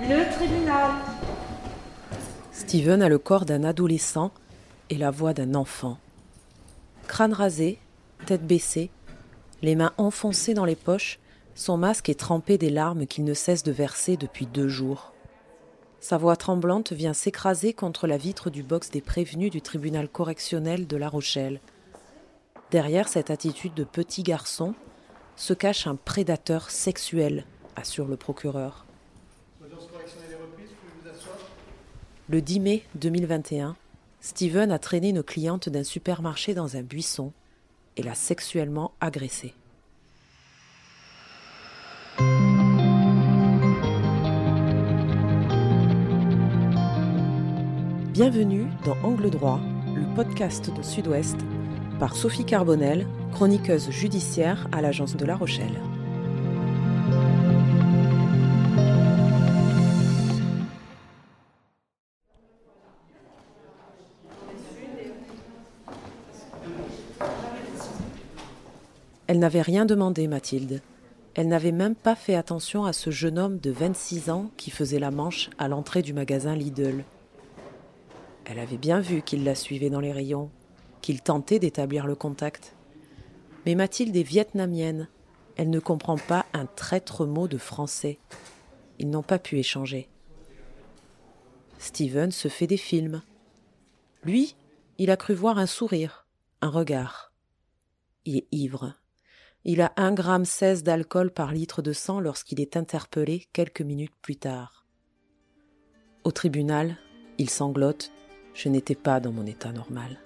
Le tribunal. Steven a le corps d'un adolescent et la voix d'un enfant. Crâne rasé, tête baissée, les mains enfoncées dans les poches, son masque est trempé des larmes qu'il ne cesse de verser depuis deux jours. Sa voix tremblante vient s'écraser contre la vitre du box des prévenus du tribunal correctionnel de La Rochelle. Derrière cette attitude de petit garçon se cache un prédateur sexuel, assure le procureur. Le 10 mai 2021, Steven a traîné une cliente d'un supermarché dans un buisson et l'a sexuellement agressée. Bienvenue dans Angle droit, le podcast de Sud-Ouest, par Sophie Carbonel, chroniqueuse judiciaire à l'agence de La Rochelle. Elle n'avait rien demandé, Mathilde. Elle n'avait même pas fait attention à ce jeune homme de 26 ans qui faisait la manche à l'entrée du magasin Lidl. Elle avait bien vu qu'il la suivait dans les rayons, qu'il tentait d'établir le contact. Mais Mathilde est vietnamienne. Elle ne comprend pas un traître mot de français. Ils n'ont pas pu échanger. Steven se fait des films. Lui, il a cru voir un sourire, un regard. Il est ivre. Il a un gramme seize d'alcool par litre de sang lorsqu'il est interpellé quelques minutes plus tard. Au tribunal, il sanglote. Je n'étais pas dans mon état normal.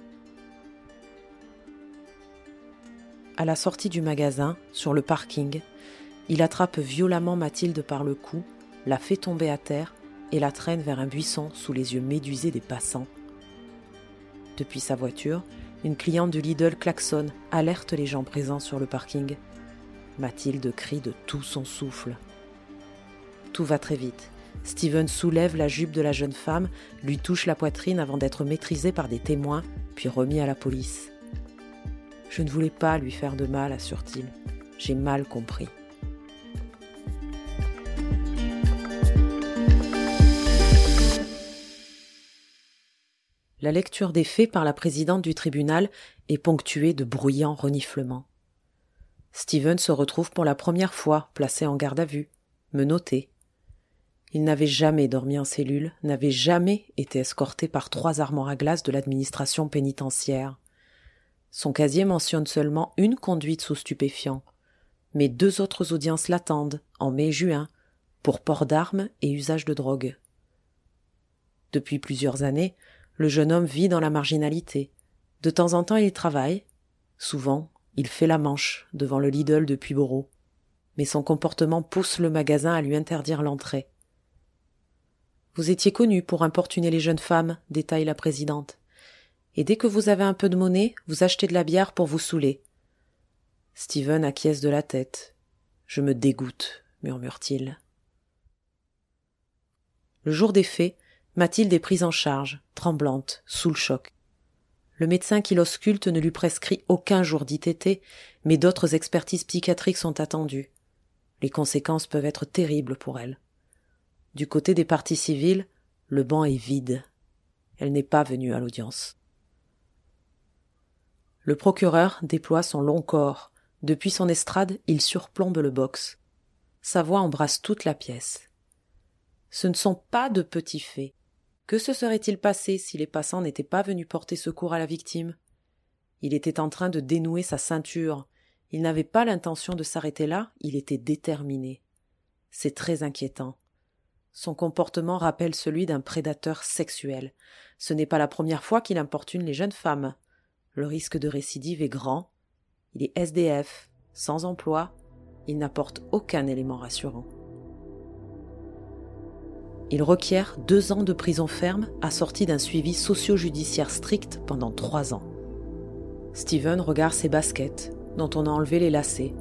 À la sortie du magasin, sur le parking, il attrape violemment Mathilde par le cou, la fait tomber à terre et la traîne vers un buisson sous les yeux médusés des passants. Depuis sa voiture, une cliente du Lidl klaxonne, alerte les gens présents sur le parking. Mathilde crie de tout son souffle. Tout va très vite. Steven soulève la jupe de la jeune femme, lui touche la poitrine avant d'être maîtrisé par des témoins, puis remis à la police. Je ne voulais pas lui faire de mal, assure-t-il. J'ai mal compris. La lecture des faits par la présidente du tribunal est ponctuée de bruyants reniflements. Steven se retrouve pour la première fois placé en garde à vue, menotté. Il n'avait jamais dormi en cellule, n'avait jamais été escorté par trois armoires à glace de l'administration pénitentiaire. Son casier mentionne seulement une conduite sous stupéfiant, mais deux autres audiences l'attendent, en mai-juin, pour port d'armes et usage de drogue. Depuis plusieurs années, le jeune homme vit dans la marginalité. De temps en temps, il travaille. Souvent, il fait la manche devant le Lidl de Puyborough. Mais son comportement pousse le magasin à lui interdire l'entrée. Vous étiez connu pour importuner les jeunes femmes, détaille la présidente. Et dès que vous avez un peu de monnaie, vous achetez de la bière pour vous saouler. Steven acquiesce de la tête. Je me dégoûte, murmure-t-il. Le jour des faits, Mathilde est prise en charge, tremblante, sous le choc. Le médecin qui l'ausculte ne lui prescrit aucun jour d'ITT, mais d'autres expertises psychiatriques sont attendues. Les conséquences peuvent être terribles pour elle. Du côté des parties civiles, le banc est vide. Elle n'est pas venue à l'audience. Le procureur déploie son long corps. Depuis son estrade, il surplombe le box. Sa voix embrasse toute la pièce. Ce ne sont pas de petits faits. Que se serait-il passé si les passants n'étaient pas venus porter secours à la victime? Il était en train de dénouer sa ceinture. Il n'avait pas l'intention de s'arrêter là, il était déterminé. C'est très inquiétant. Son comportement rappelle celui d'un prédateur sexuel. Ce n'est pas la première fois qu'il importune les jeunes femmes. Le risque de récidive est grand. Il est SDF, sans emploi, il n'apporte aucun élément rassurant. Il requiert deux ans de prison ferme assorti d'un suivi socio-judiciaire strict pendant trois ans. Steven regarde ses baskets, dont on a enlevé les lacets.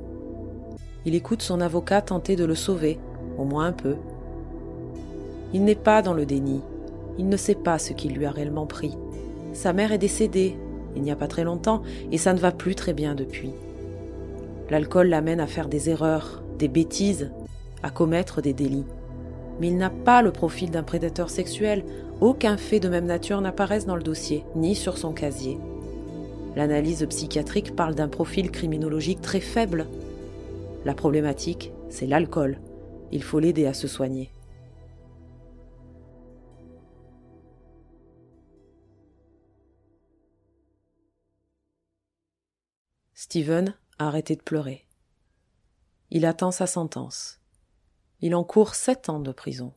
Il écoute son avocat tenter de le sauver, au moins un peu. Il n'est pas dans le déni. Il ne sait pas ce qui lui a réellement pris. Sa mère est décédée, il n'y a pas très longtemps, et ça ne va plus très bien depuis. L'alcool l'amène à faire des erreurs, des bêtises, à commettre des délits. Mais il n'a pas le profil d'un prédateur sexuel. Aucun fait de même nature n'apparaisse dans le dossier, ni sur son casier. L'analyse psychiatrique parle d'un profil criminologique très faible. La problématique, c'est l'alcool. Il faut l'aider à se soigner. Steven a arrêté de pleurer. Il attend sa sentence. Il encourt sept ans de prison.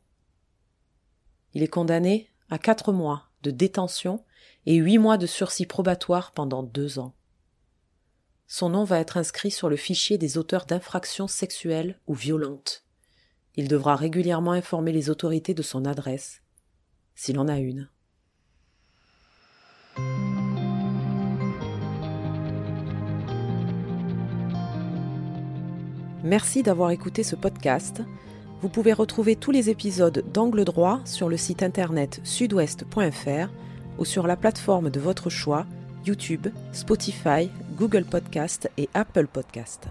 Il est condamné à quatre mois de détention et huit mois de sursis probatoire pendant deux ans. Son nom va être inscrit sur le fichier des auteurs d'infractions sexuelles ou violentes. Il devra régulièrement informer les autorités de son adresse, s'il en a une. Merci d'avoir écouté ce podcast. Vous pouvez retrouver tous les épisodes d'Angle droit sur le site internet sudouest.fr ou sur la plateforme de votre choix, YouTube, Spotify, Google Podcast et Apple Podcast.